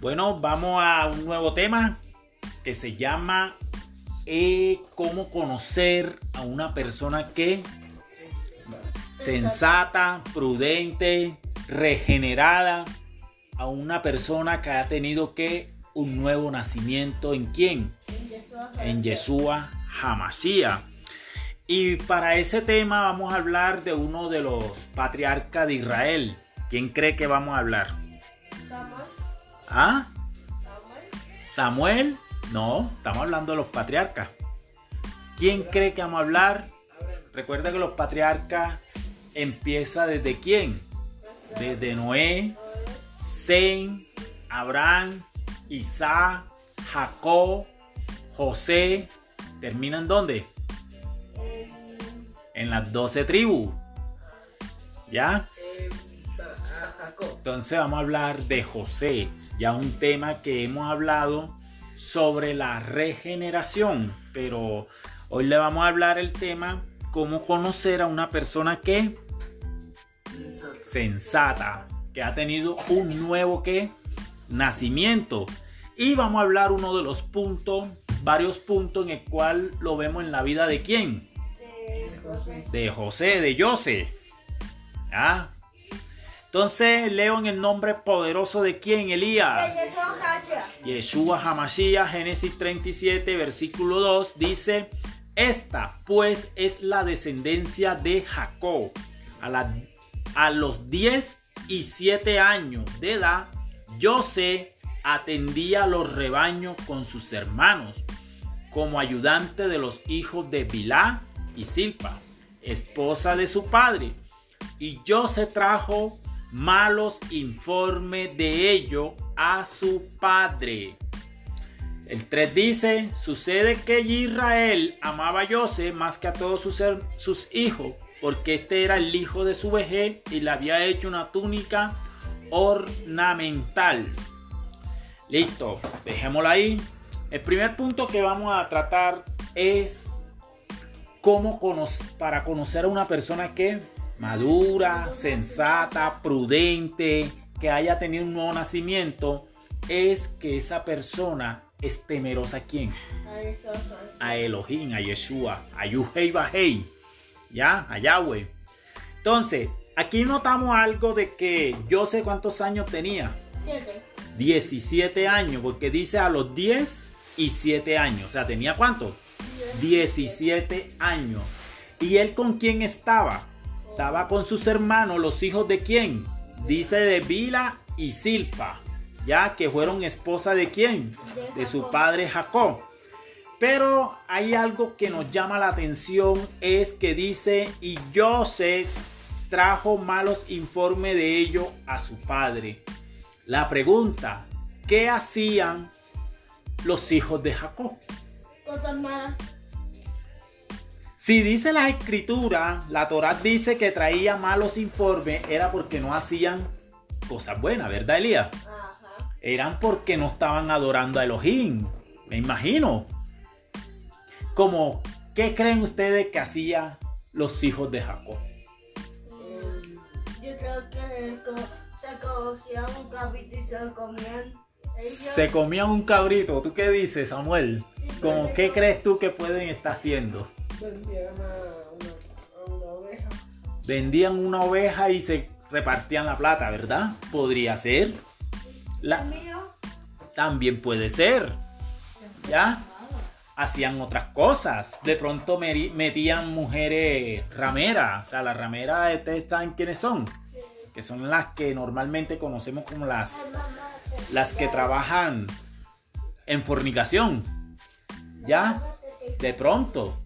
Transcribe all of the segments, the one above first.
Bueno, vamos a un nuevo tema que se llama eh, cómo conocer a una persona que sensata, prudente, regenerada, a una persona que ha tenido que un nuevo nacimiento en quién? En Yeshua Hamashiach. Y para ese tema vamos a hablar de uno de los patriarcas de Israel. ¿Quién cree que vamos a hablar? ¿Ah? Samuel. No, estamos hablando de los patriarcas. ¿Quién cree que vamos a hablar? Recuerda que los patriarcas empieza desde quién? Desde Noé, Sem, Abraham, Isaac, Jacob, José. ¿Terminan dónde? En, En las 12 tribus. ¿Ya? Entonces vamos a hablar de José, ya un tema que hemos hablado sobre la regeneración, pero hoy le vamos a hablar el tema cómo conocer a una persona que sensata, que ha tenido un nuevo que nacimiento. Y vamos a hablar uno de los puntos, varios puntos en el cual lo vemos en la vida de quién? De José. de José, de José. ¿Ah? Entonces leo en el nombre poderoso de quién, Elías. Yeshua Hamashiach, Génesis 37, versículo 2, dice, esta pues es la descendencia de Jacob. A, la- a los 10 y 7 años de edad, José atendía los rebaños con sus hermanos, como ayudante de los hijos de Bilá y Silpa, esposa de su padre. Y José trajo malos informes de ello a su padre. El 3 dice, sucede que Israel amaba a José más que a todos sus, sus hijos, porque este era el hijo de su vejez y le había hecho una túnica ornamental. Listo, dejémoslo ahí. El primer punto que vamos a tratar es cómo para conocer a una persona que madura, sensata, prudente, que haya tenido un nuevo nacimiento, es que esa persona es temerosa a quién? A Elohim, a Yeshua, a Yuhei Bajei, ya, a Yahweh. Entonces, aquí notamos algo de que yo sé cuántos años tenía. Siete. 17 años, porque dice a los 10 y 7 años. O sea, ¿tenía cuánto? 17 años. ¿Y él con quién estaba? Estaba con sus hermanos, los hijos de quién? Dice de Bila y Silpa, ya que fueron esposa de quién? De su padre Jacob. Pero hay algo que nos llama la atención, es que dice, y José trajo malos informes de ello a su padre. La pregunta, ¿qué hacían los hijos de Jacob? Cosas malas. Si dice la escritura, la Torá dice que traía malos informes, era porque no hacían cosas buenas, ¿verdad, Elías? Ajá. Eran porque no estaban adorando a Elohim, me imagino. Como, ¿qué creen ustedes que hacían los hijos de Jacob? Mm, Yo creo que se cogían un cabrito y se lo comían. Ellos. Se comían un cabrito, ¿tú qué dices, Samuel? Sí, Como, ¿qué crees tú que pueden estar haciendo? Vendían a una, a una oveja. vendían una oveja y se repartían la plata, ¿verdad? Podría ser. La, también puede ser. ¿Ya? Hacían otras cosas. De pronto metían mujeres rameras. O sea, las rameras, ¿ustedes saben quiénes son? Que son las que normalmente conocemos como las, las que trabajan en fornicación. ¿Ya? De pronto.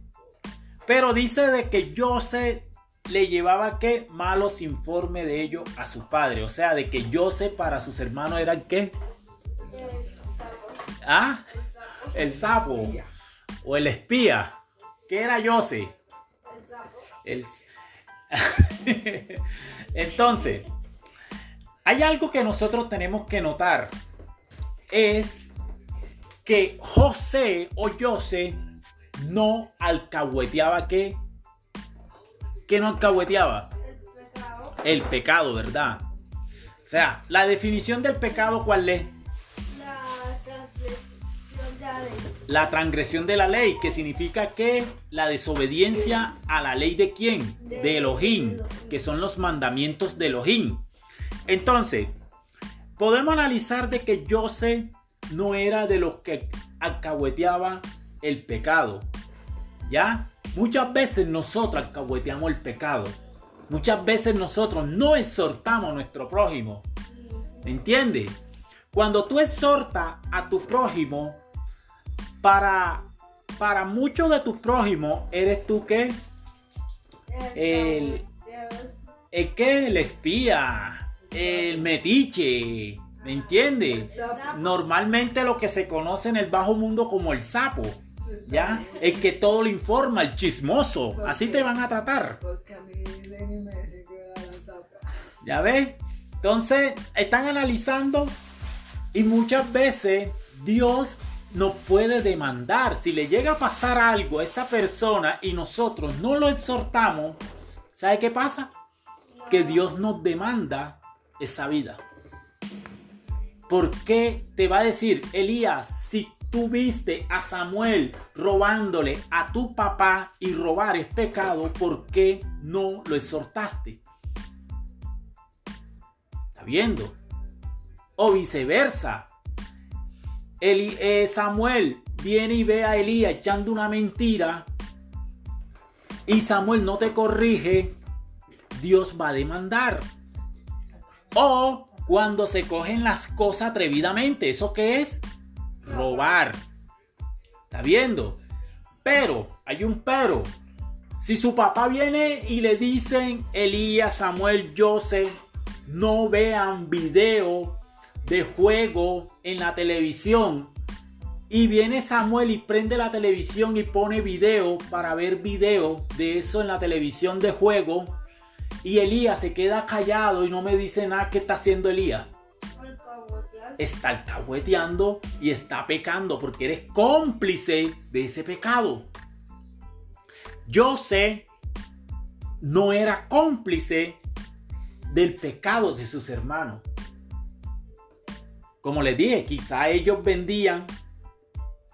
Pero dice de que José le llevaba que malos informes de ello a su padre. O sea, de que José para sus hermanos eran qué? ¿Ah? El sapo. O el espía. ¿Qué era José? El... Entonces, hay algo que nosotros tenemos que notar. Es que José o José no alcahueteaba qué? ¿Qué no alcahueteaba? El pecado. El pecado, ¿verdad? O sea, la definición del pecado, ¿cuál es? La transgresión de la ley, que significa que la desobediencia a la ley de quién? De Elohim, que son los mandamientos de Elohim. Entonces, podemos analizar de que José no era de los que alcahueteaba el pecado. ¿Ya? Muchas veces nosotros alcahueteamos el pecado. Muchas veces nosotros no exhortamos a nuestro prójimo. ¿Me entiendes? Cuando tú exhortas a tu prójimo, para, para muchos de tus prójimos, eres tú que el, el que el espía, el metiche, ¿me entiendes? Normalmente lo que se conoce en el bajo mundo como el sapo, ¿ya? El que todo lo informa, el chismoso, así te van a tratar. Porque a mí Lenny me decía que era la tapa. ¿Ya ves? Entonces, están analizando y muchas veces Dios nos puede demandar. Si le llega a pasar algo a esa persona y nosotros no lo exhortamos, ¿sabe qué pasa? Que Dios nos demanda esa vida. ¿Por qué te va a decir, Elías, si tú viste a Samuel robándole a tu papá y robar es pecado, ¿por qué no lo exhortaste? ¿Está viendo? O viceversa. Eli- eh, Samuel viene y ve a Elías echando una mentira y Samuel no te corrige, Dios va a demandar. O cuando se cogen las cosas atrevidamente, ¿eso qué es? Robar. ¿Está viendo? Pero, hay un pero. Si su papá viene y le dicen, Elías, Samuel, Joseph, no vean video de juego en la televisión. Y viene Samuel y prende la televisión y pone video para ver video de eso en la televisión de juego. Y Elías se queda callado y no me dice nada que está haciendo Elías. Está alcahueteando y está pecando porque eres cómplice de ese pecado. Yo sé, no era cómplice del pecado de sus hermanos. Como les dije, quizá ellos vendían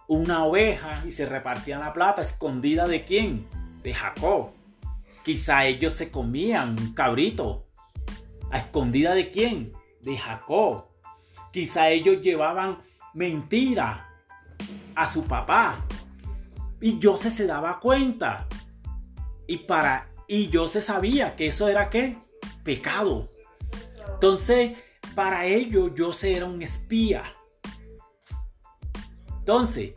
una oveja y se repartían la plata escondida de quién? De Jacob. Quizá ellos se comían un cabrito. ¿A escondida de quién? De Jacob. Quizá ellos llevaban mentira a su papá. Y José se daba cuenta. Y para y José sabía que eso era qué? Pecado. Entonces, para ellos José era un espía. Entonces,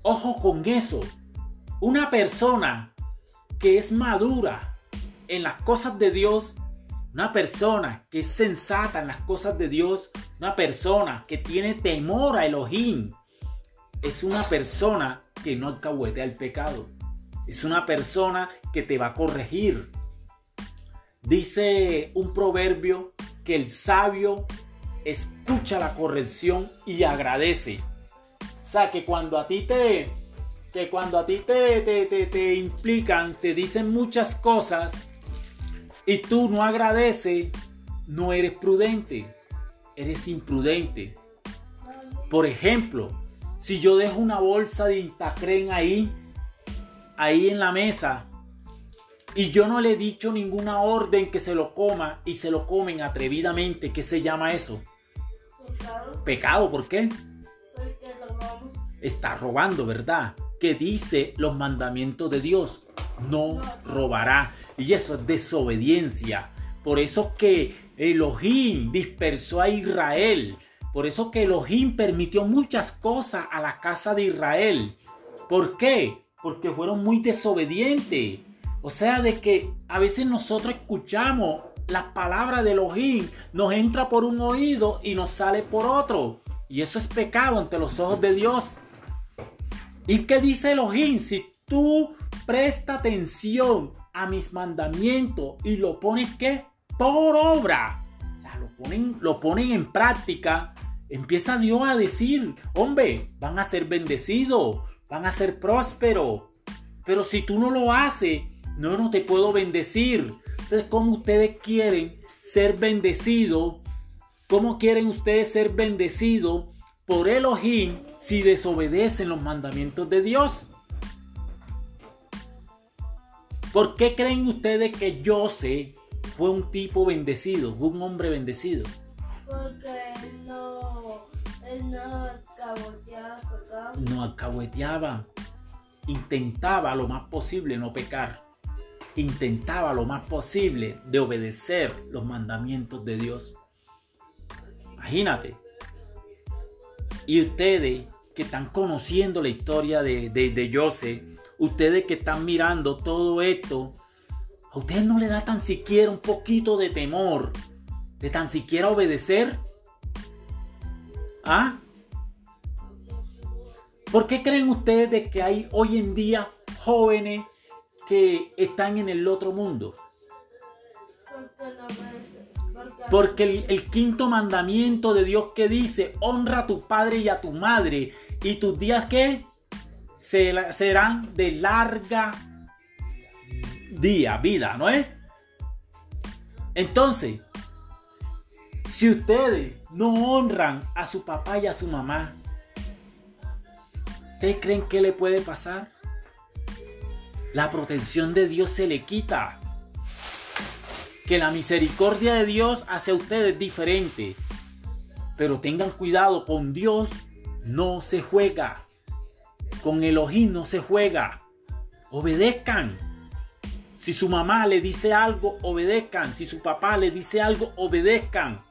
ojo con eso. Una persona que es madura en las cosas de Dios, una persona que es sensata en las cosas de Dios, una persona que tiene temor a Elohim, es una persona que no alcahuetea el pecado. Es una persona que te va a corregir. Dice un proverbio que el sabio escucha la corrección y agradece. O sea, que cuando a ti te, que cuando a ti te, te, te, te implican, te dicen muchas cosas y tú no agradeces, no eres prudente, eres imprudente. Por ejemplo, si yo dejo una bolsa de Intacren ahí, ahí en la mesa, y yo no le he dicho ninguna orden que se lo coma y se lo comen atrevidamente, ¿qué se llama eso? Pecado, ¿por qué? Porque lo vamos. Está robando, ¿verdad? Que dice los mandamientos de Dios, no robará. Y eso es desobediencia. Por eso que Elohim dispersó a Israel. Por eso que Elohim permitió muchas cosas a la casa de Israel. ¿Por qué? Porque fueron muy desobedientes. O sea, de que a veces nosotros escuchamos las palabras de Elohim, nos entra por un oído y nos sale por otro. Y eso es pecado ante los ojos de Dios. ¿Y qué dice Elohim? Si tú presta atención a mis mandamientos y lo pones ¿qué? por obra, o sea, lo ponen, lo ponen en práctica, empieza Dios a decir, hombre, van a ser bendecidos, van a ser prósperos. Pero si tú no lo haces, no, no te puedo bendecir. Entonces, ¿cómo ustedes quieren ser bendecidos? ¿Cómo quieren ustedes ser bendecidos por Elohim si desobedecen los mandamientos de Dios? ¿Por qué creen ustedes que José fue un tipo bendecido, fue un hombre bendecido? Porque él no, él no alcahueteaba pecado. No alcahueteaba, intentaba lo más posible no pecar, intentaba lo más posible de obedecer los mandamientos de Dios. Imagínate. Y ustedes que están conociendo la historia de, de, de José, ustedes que están mirando todo esto, a ustedes no le da tan siquiera un poquito de temor, de tan siquiera obedecer. ¿Ah? ¿Por qué creen ustedes de que hay hoy en día jóvenes que están en el otro mundo? Porque el, el quinto mandamiento de Dios que dice, honra a tu padre y a tu madre, y tus días que serán de larga día, vida, ¿no es? Entonces, si ustedes no honran a su papá y a su mamá, ¿ustedes creen que le puede pasar? La protección de Dios se le quita. Que la misericordia de Dios hacia ustedes es diferente. Pero tengan cuidado, con Dios no se juega. Con Elohim no se juega. Obedezcan. Si su mamá le dice algo, obedezcan. Si su papá le dice algo, obedezcan.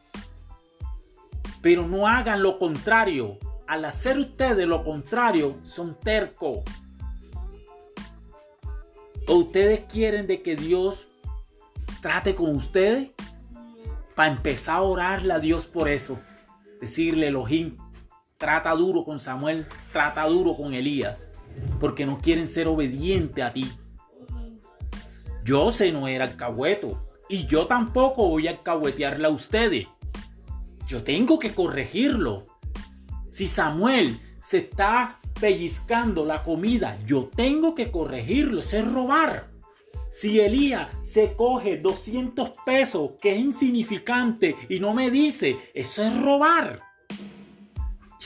Pero no hagan lo contrario. Al hacer ustedes lo contrario, son tercos. ¿O ustedes quieren de que Dios trate con ustedes? Para empezar a orarle a Dios por eso. Decirle, Elohim, trata duro con Samuel, trata duro con Elías. Porque no quieren ser obedientes a ti. Yo sé no era alcahueto. Y yo tampoco voy a alcahuetearle a ustedes. Yo tengo que corregirlo. Si Samuel se está pellizcando la comida, yo tengo que corregirlo. Eso es robar. Si Elías se coge 200 pesos, que es insignificante, y no me dice, eso es robar.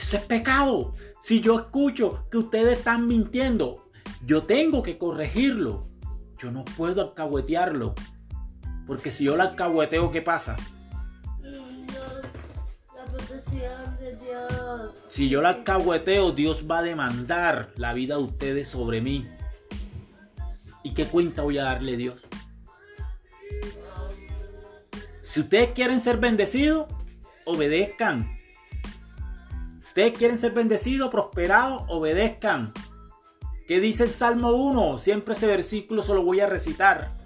Eso es pecado. Si yo escucho que ustedes están mintiendo, yo tengo que corregirlo. Yo no puedo alcahuetearlo. Porque si yo lo alcahueteo, ¿qué pasa? Si yo la alcahueteo, Dios va a demandar la vida de ustedes sobre mí. ¿Y qué cuenta voy a darle Dios? Si ustedes quieren ser bendecidos, obedezcan. Ustedes quieren ser bendecidos, prosperados, obedezcan. ¿Qué dice el Salmo 1? Siempre ese versículo se lo voy a recitar.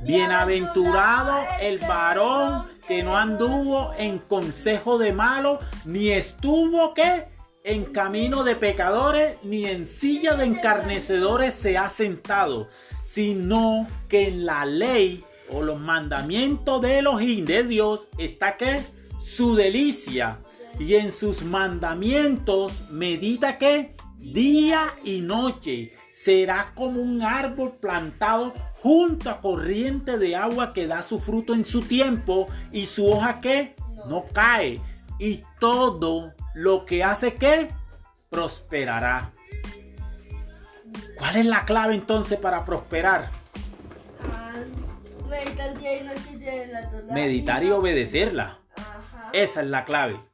Bienaventurado el varón que no anduvo en consejo de malo, ni estuvo que en camino de pecadores, ni en silla de encarnecedores se ha sentado, sino que en la ley o los mandamientos de Elohim de Dios está que su delicia y en sus mandamientos medita que día y noche será como un árbol plantado junto a corriente de agua que da su fruto en su tiempo y su hoja que no cae y todo lo que hace que prosperará. ¿Cuál es la clave entonces para prosperar? meditar día y obedecerla. Esa es la clave.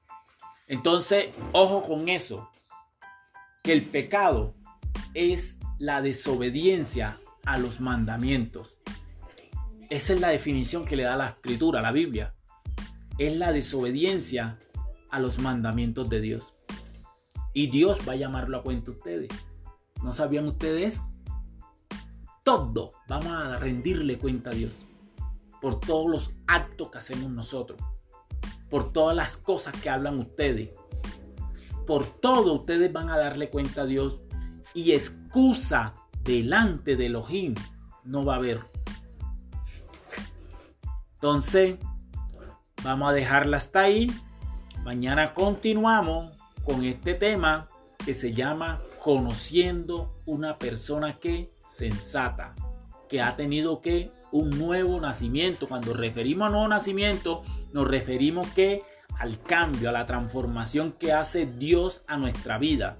Entonces, ojo con eso. Que el pecado es la desobediencia a los mandamientos. Esa es la definición que le da la escritura, la Biblia. Es la desobediencia a los mandamientos de Dios. Y Dios va a llamarlo a cuenta a ustedes. ¿No sabían ustedes? Todo vamos a rendirle cuenta a Dios por todos los actos que hacemos nosotros por todas las cosas que hablan ustedes. Por todo ustedes van a darle cuenta a Dios y excusa delante de Elohim no va a haber. Entonces, vamos a dejarla hasta ahí. Mañana continuamos con este tema que se llama conociendo una persona que sensata, que ha tenido que un nuevo nacimiento. Cuando referimos a nuevo nacimiento, nos referimos que al cambio, a la transformación que hace Dios a nuestra vida.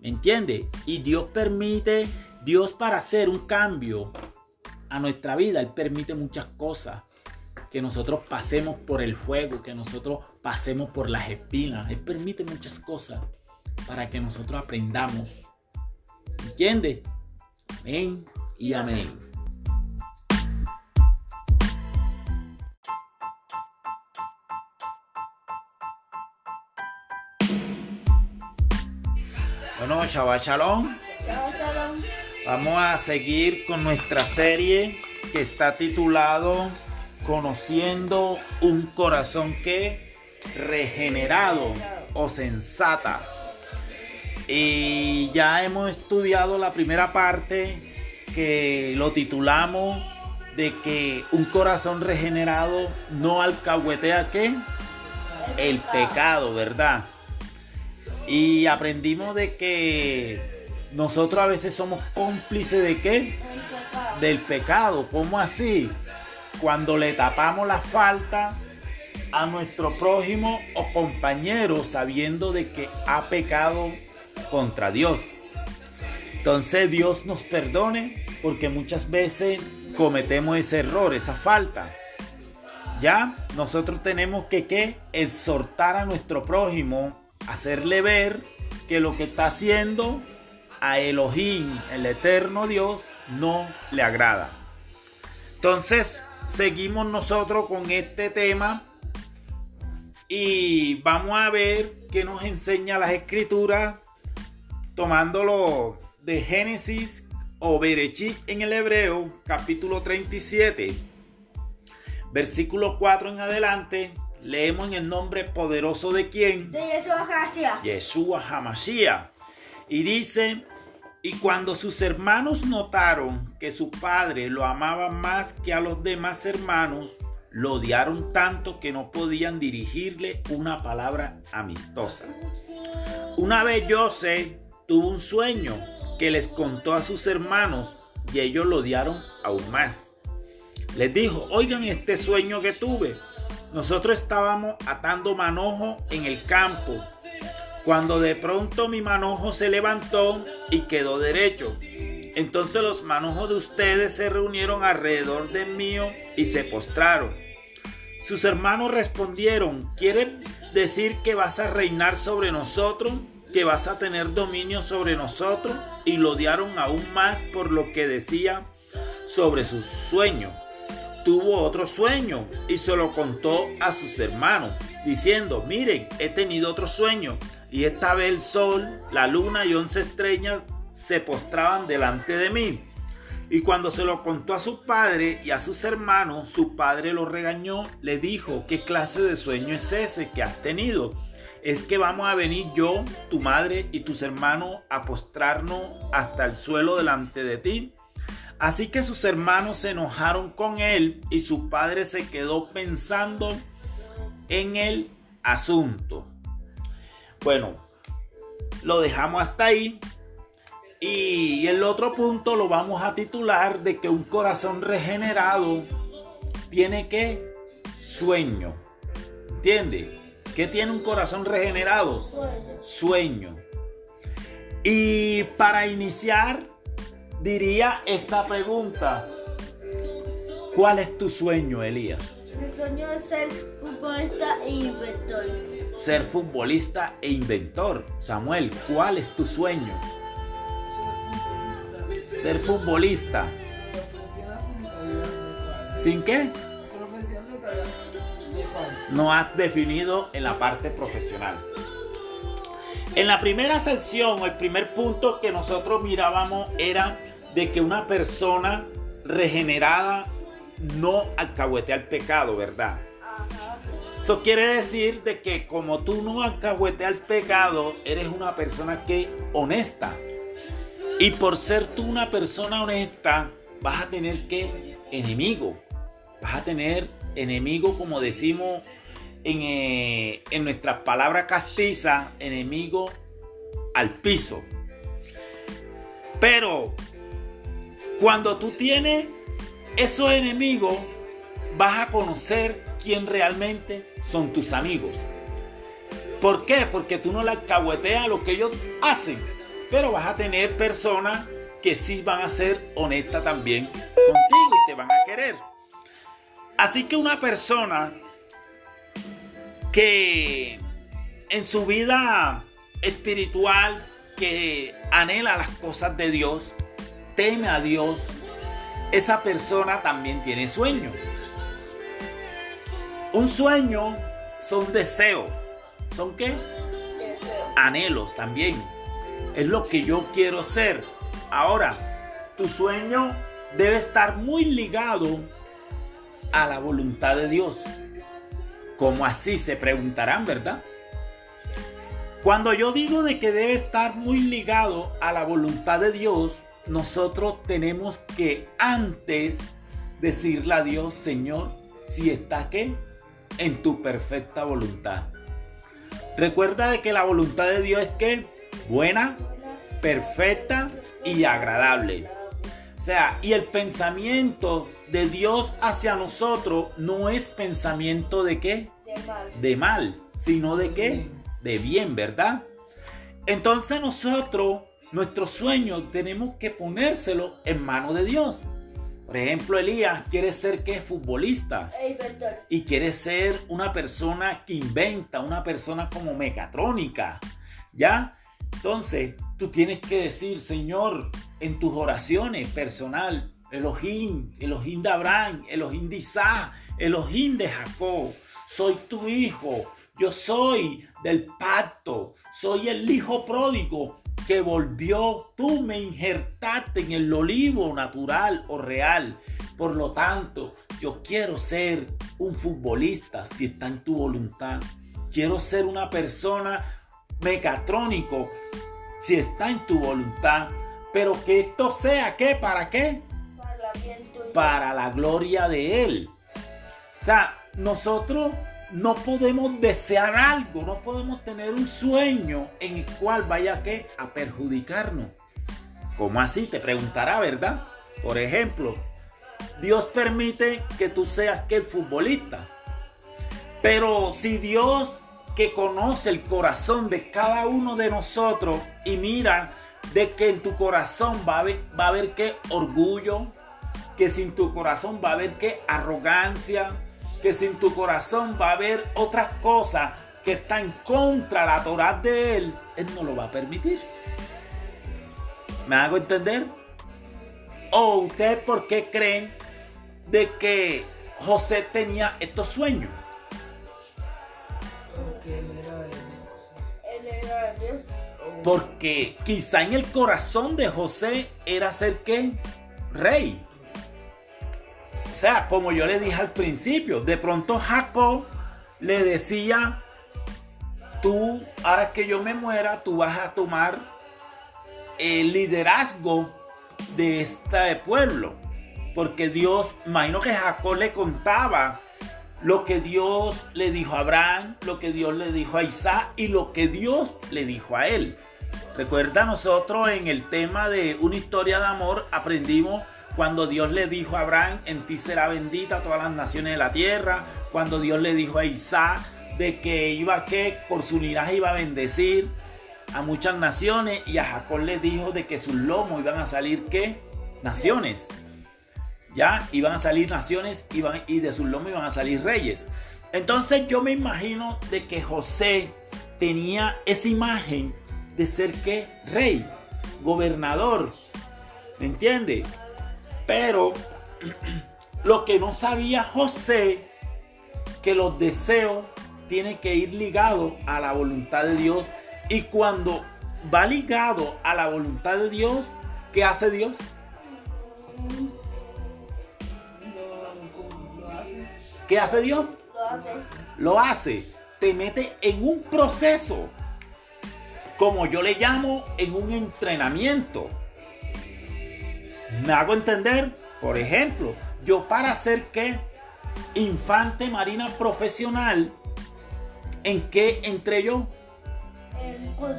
¿Me entiende? Y Dios permite, Dios para hacer un cambio a nuestra vida, Él permite muchas cosas. Que nosotros pasemos por el fuego, que nosotros pasemos por las espinas. Él permite muchas cosas para que nosotros aprendamos. ¿Entiende? Amén y amén. Shabbat Shalom. Vamos a seguir con nuestra serie que está titulado Conociendo un corazón que regenerado o sensata. Y ya hemos estudiado la primera parte que lo titulamos de que un corazón regenerado no alcahuetea qué? El pecado, ¿verdad? Y aprendimos de que nosotros a veces somos cómplices de qué? Del pecado. ¿Cómo así? Cuando le tapamos la falta a nuestro prójimo o compañero sabiendo de que ha pecado contra Dios. Entonces Dios nos perdone porque muchas veces cometemos ese error, esa falta. Ya nosotros tenemos que, ¿qué? exhortar a nuestro prójimo, hacerle ver que lo que está haciendo a Elohim, el eterno Dios, no le agrada. Entonces, seguimos nosotros con este tema y vamos a ver qué nos enseña las escrituras tomándolo de Génesis o Berechit en el hebreo, capítulo 37, versículo 4 en adelante, leemos en el nombre poderoso de quién? De Yeshua Hasia. Yeshua Hamashiach. Y dice, y cuando sus hermanos notaron que su padre lo amaba más que a los demás hermanos, lo odiaron tanto que no podían dirigirle una palabra amistosa. Una vez José tuvo un sueño que les contó a sus hermanos y ellos lo odiaron aún más. Les dijo, oigan este sueño que tuve. Nosotros estábamos atando manojo en el campo, cuando de pronto mi manojo se levantó y quedó derecho. Entonces los manojos de ustedes se reunieron alrededor del mío y se postraron. Sus hermanos respondieron, ¿quiere decir que vas a reinar sobre nosotros? ¿Que vas a tener dominio sobre nosotros? Y lo odiaron aún más por lo que decía sobre su sueño tuvo otro sueño y se lo contó a sus hermanos, diciendo, miren, he tenido otro sueño y esta vez el sol, la luna y once estrellas se postraban delante de mí. Y cuando se lo contó a su padre y a sus hermanos, su padre lo regañó, le dijo, ¿qué clase de sueño es ese que has tenido? Es que vamos a venir yo, tu madre y tus hermanos a postrarnos hasta el suelo delante de ti. Así que sus hermanos se enojaron con él y su padre se quedó pensando en el asunto. Bueno, lo dejamos hasta ahí. Y el otro punto lo vamos a titular de que un corazón regenerado tiene que sueño. ¿Entiende? ¿Qué tiene un corazón regenerado? Sueño. Sueño. Y para iniciar, diría esta pregunta. ¿Cuál es tu sueño, Elías? Mi sueño es ser futbolista e inventor. Ser futbolista e inventor. Samuel, ¿cuál es tu sueño? Ser futbolista. ¿Sin qué? No has definido en la parte profesional. En la primera sección, el primer punto que nosotros mirábamos era de que una persona regenerada no alcahuetea el pecado, ¿verdad? Eso quiere decir de que como tú no alcahueteas el pecado, eres una persona que honesta. Y por ser tú una persona honesta, vas a tener que enemigo. Vas a tener enemigo, como decimos en, eh, en nuestras palabras castizas, enemigo al piso. Pero cuando tú tienes esos enemigos, vas a conocer quién realmente son tus amigos. ¿Por qué? Porque tú no le alcahueteas lo que ellos hacen, pero vas a tener personas que sí van a ser honestas también contigo y te van a querer. Así que una persona que en su vida espiritual, que anhela las cosas de Dios, teme a Dios, esa persona también tiene sueño. Un sueño son deseos. ¿Son qué? Anhelos también. Es lo que yo quiero ser. Ahora, tu sueño debe estar muy ligado a la voluntad de Dios. Como así se preguntarán, ¿verdad? Cuando yo digo de que debe estar muy ligado a la voluntad de Dios, nosotros tenemos que antes decirle a Dios, Señor, si está que en tu perfecta voluntad. Recuerda de que la voluntad de Dios es que buena, perfecta y agradable. O sea, y el pensamiento de Dios hacia nosotros no es pensamiento de qué? De mal. De mal, sino de qué? De bien, ¿verdad? Entonces nosotros, nuestro sueño, tenemos que ponérselo en manos de Dios. Por ejemplo, Elías quiere ser que futbolista Ey, Víctor. y quiere ser una persona que inventa, una persona como mecatrónica, ¿ya? Entonces, tú tienes que decir, Señor, en tus oraciones personal, Elohim, Elohim de Abraham, Elohim de Isaac, Elohim de Jacob, soy tu hijo, yo soy del pacto, soy el hijo pródigo que volvió, tú me injertaste en el olivo natural o real. Por lo tanto, yo quiero ser un futbolista si está en tu voluntad. Quiero ser una persona mecatrónico si está en tu voluntad. Pero que esto sea, ¿qué? ¿Para qué? Para tuyo. Para la gloria de Él. O sea, nosotros no podemos desear algo, no podemos tener un sueño en el cual vaya ¿qué? a perjudicarnos. ¿Cómo así? Te preguntará, ¿verdad? Por ejemplo, Dios permite que tú seas que el futbolista. Pero si Dios que conoce el corazón de cada uno de nosotros y mira de que en tu corazón va a haber, va a orgullo, que sin tu corazón va a haber que arrogancia, que sin tu corazón va a haber otras cosas que están en contra de la Torah de Él, Él no lo va a permitir. ¿Me hago entender? ¿O ustedes por qué creen de que José tenía estos sueños? Porque él era de Él era Dios. Porque quizá en el corazón de José era ser qué? Rey. O sea, como yo le dije al principio, de pronto Jacob le decía, tú, ahora que yo me muera, tú vas a tomar el liderazgo de este pueblo. Porque Dios, imagino que Jacob le contaba lo que Dios le dijo a Abraham, lo que Dios le dijo a Isaac y lo que Dios le dijo a él. Recuerda nosotros en el tema de una historia de amor aprendimos cuando Dios le dijo a Abraham, en ti será bendita todas las naciones de la tierra, cuando Dios le dijo a Isaac de que iba que por su linaje iba a bendecir a muchas naciones y a Jacob le dijo de que sus lomos iban a salir qué? Naciones. Ya iban a salir naciones y de sus lomos iban a salir reyes. Entonces yo me imagino de que José tenía esa imagen de ser que rey, gobernador. ¿Me entiende? Pero lo que no sabía José, que los deseos tienen que ir ligados a la voluntad de Dios. Y cuando va ligado a la voluntad de Dios, ¿qué hace Dios? hace. ¿Qué hace Dios? Lo haces. Lo hace. Te mete en un proceso, como yo le llamo, en un entrenamiento. ¿Me hago entender? Por ejemplo, yo para ser que infante marina profesional, ¿en qué entré yo?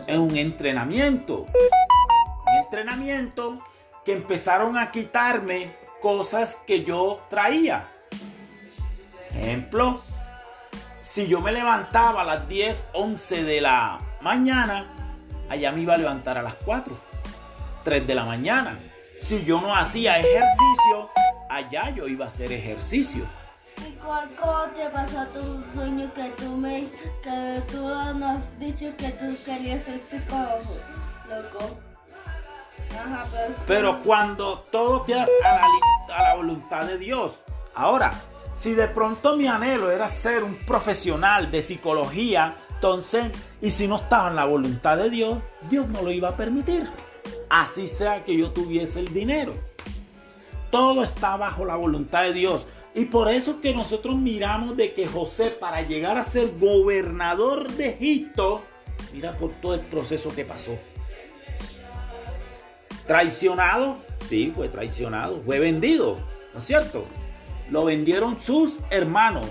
En un entrenamiento. Un entrenamiento que empezaron a quitarme cosas que yo traía. Ejemplo, Si yo me levantaba a las 10, 11 de la mañana, allá me iba a levantar a las 4, 3 de la mañana. Si yo no hacía ejercicio, allá yo iba a hacer ejercicio. ¿Y cuál cómo te pasó tu sueño que tú me que tú nos has dicho que tú querías ser psicólogo, loco? Ajá, pero Pero cuando todo queda a la, a la voluntad de Dios. Ahora, si de pronto mi anhelo era ser un profesional de psicología, entonces, y si no estaba en la voluntad de Dios, Dios no lo iba a permitir. Así sea que yo tuviese el dinero. Todo está bajo la voluntad de Dios. Y por eso que nosotros miramos de que José para llegar a ser gobernador de Egipto, mira por todo el proceso que pasó. Traicionado, sí, fue traicionado, fue vendido, ¿no es cierto? Lo vendieron sus hermanos.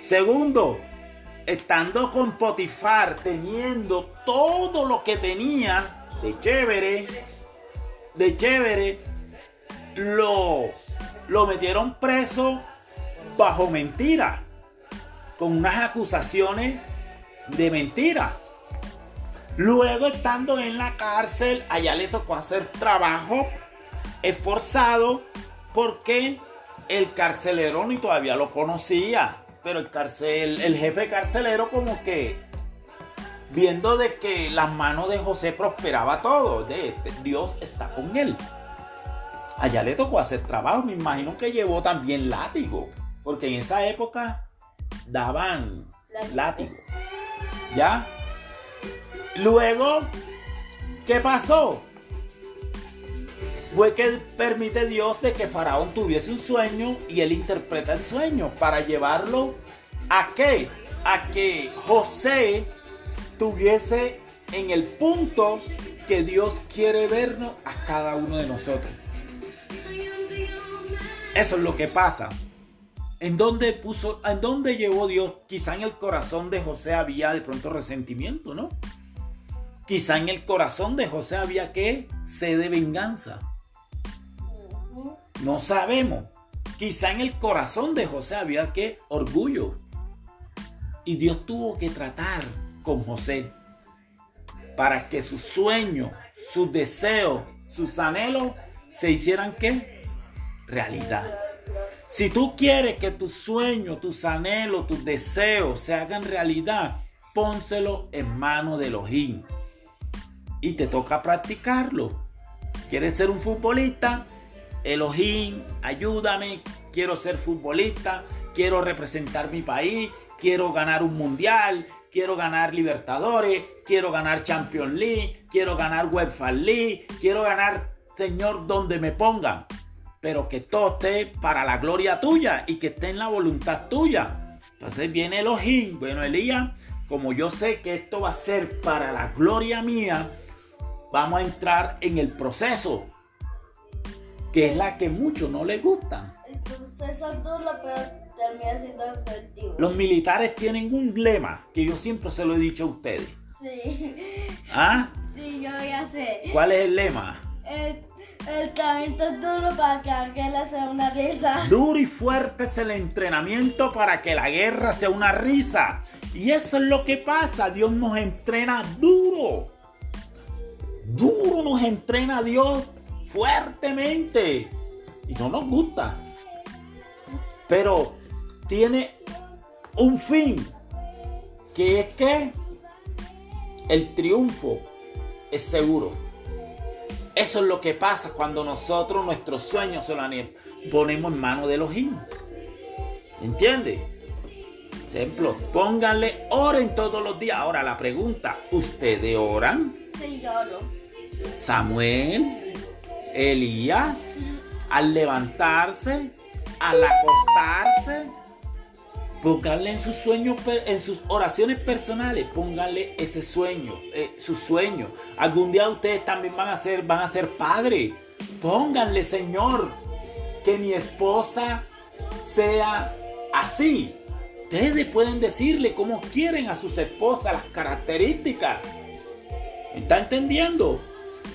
Segundo, estando con Potifar, teniendo todo lo que tenía de chévere, de chévere, lo, lo metieron preso bajo mentira, con unas acusaciones de mentira. Luego estando en la cárcel, allá le tocó hacer trabajo esforzado porque el carcelero ni todavía lo conocía. Pero el, carcel, el jefe carcelero como que viendo de que las manos de José prosperaba todo, de, Dios está con él. Allá le tocó hacer trabajo, me imagino que llevó también látigo, porque en esa época daban látigo. ¿Ya? Luego, ¿qué pasó? Fue que permite Dios de que Faraón tuviese un sueño y él interpreta el sueño para llevarlo a? A que José tuviese en el punto que Dios quiere vernos a cada uno de nosotros. Eso es lo que pasa. ¿En dónde puso, en dónde llevó Dios? Quizá en el corazón de José había de pronto resentimiento, ¿no? Quizá en el corazón de José había que sed de venganza. No sabemos. Quizá en el corazón de José había que orgullo. Y Dios tuvo que tratar con José para que sus sueños, sus deseos, sus anhelos se hicieran qué? Realidad. Si tú quieres que tus sueños, tus anhelos, tus deseos se hagan realidad, pónselo en manos de Elohim. Y te toca practicarlo. ¿Quieres ser un futbolista? Elohim, ayúdame. Quiero ser futbolista. Quiero representar mi país. Quiero ganar un mundial. Quiero ganar Libertadores. Quiero ganar Champions League. Quiero ganar UEFA League. Quiero ganar, Señor, donde me pongan pero que todo esté para la gloria tuya y que esté en la voluntad tuya. Entonces viene Elohim, bueno Elías, como yo sé que esto va a ser para la gloria mía, vamos a entrar en el proceso, que es la que muchos no les gustan. Entonces son duro, pero termina siendo efectivo. Los militares tienen un lema que yo siempre se lo he dicho a ustedes. Sí, ¿Ah? sí, yo ya sé. ¿Cuál es el lema? El, el camino es duro para que aquel sea una risa. Duro y fuerte es el entrenamiento para que la guerra sea una risa. Y eso es lo que pasa. Dios nos entrena duro. Duro nos entrena Dios fuertemente. Y no nos gusta. Pero tiene un fin. Que es que el triunfo es seguro. Eso es lo que pasa cuando nosotros nuestros sueños se los ponemos en manos de Elohim. ¿Entiende? Ejemplo, pónganle oren todos los días. Ahora la pregunta, ¿ustedes oran? Sí, lloro. Samuel, Elías, al levantarse, al acostarse, pónganle en sus sueños, en sus oraciones personales, pónganle ese sueño, eh, su sueño. Algún día ustedes también van a ser, van a ser padres. Pónganle, Señor, que mi esposa sea así. Ustedes pueden decirle cómo quieren a sus esposas, las características. ¿Me ¿Está entendiendo?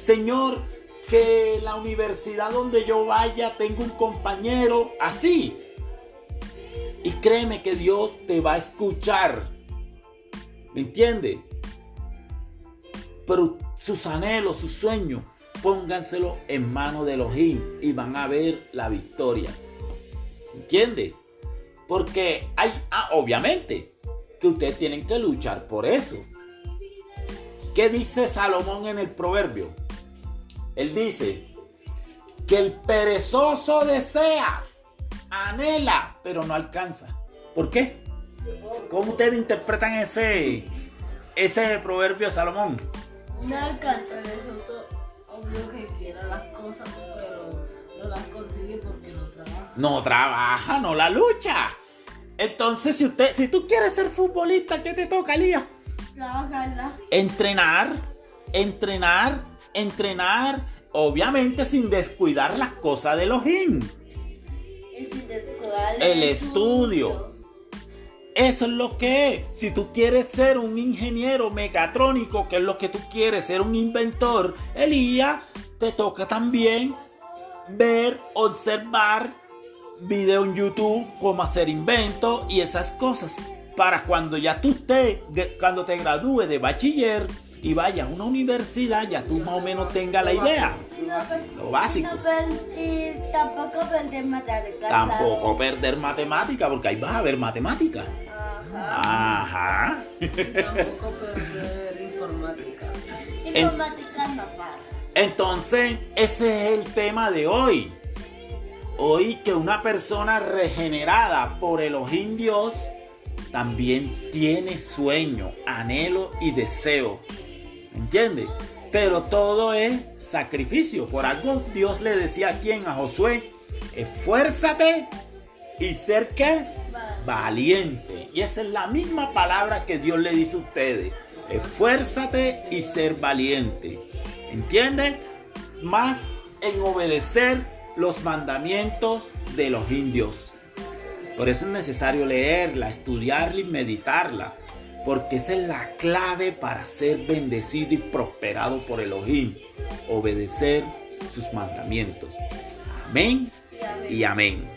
Señor, que la universidad donde yo vaya tenga un compañero así. Y créeme que Dios te va a escuchar. ¿Me entiende? Pero sus anhelos, sus sueños, pónganselo en manos de Elohim y van a ver la victoria. ¿Entiende? Porque hay, ah, obviamente, que ustedes tienen que luchar por eso. ¿Qué dice Salomón en el proverbio? Él dice que el perezoso desea, anhela, pero no alcanza. ¿Por qué? ¿Cómo ustedes interpretan ese, ese proverbio de Salomón? No alcanza. Perezoso, obvio que quiere las cosas, pero no las consigue porque no trabaja. No trabaja, no la lucha. Entonces, si usted, si tú quieres ser futbolista, ¿qué te toca, Lía? Trabajarla. Entrenar, entrenar, entrenar, obviamente sin descuidar las cosas de Elohim. Y sin descuidar El estudio. Eso es lo que es. Si tú quieres ser un ingeniero mecatrónico, que es lo que tú quieres, ser un inventor, Elías, te toca también ver, observar video en YouTube, cómo hacer inventos y esas cosas. Para cuando ya tú estés, cuando te gradúes de bachiller y vayas a una universidad, ya tú más o menos tengas la idea. Lo básico. y tampoco perder matemáticas. Tampoco perder matemática, porque ahí vas a ver matemática. Ajá. Ajá. Tampoco perder informática. Informática no pasa. Entonces, ese es el tema de hoy. Hoy que una persona regenerada por Elohim Dios también tiene sueño, anhelo y deseo. ¿Entiendes? Pero todo es sacrificio. Por algo Dios le decía a quien, a Josué, esfuérzate y ser valiente. Y esa es la misma palabra que Dios le dice a ustedes. Esfuérzate y ser valiente. ¿Entienden? Más en obedecer los mandamientos de los indios. Por eso es necesario leerla, estudiarla y meditarla. Porque esa es la clave para ser bendecido y prosperado por Elohim. Obedecer sus mandamientos. Amén y amén.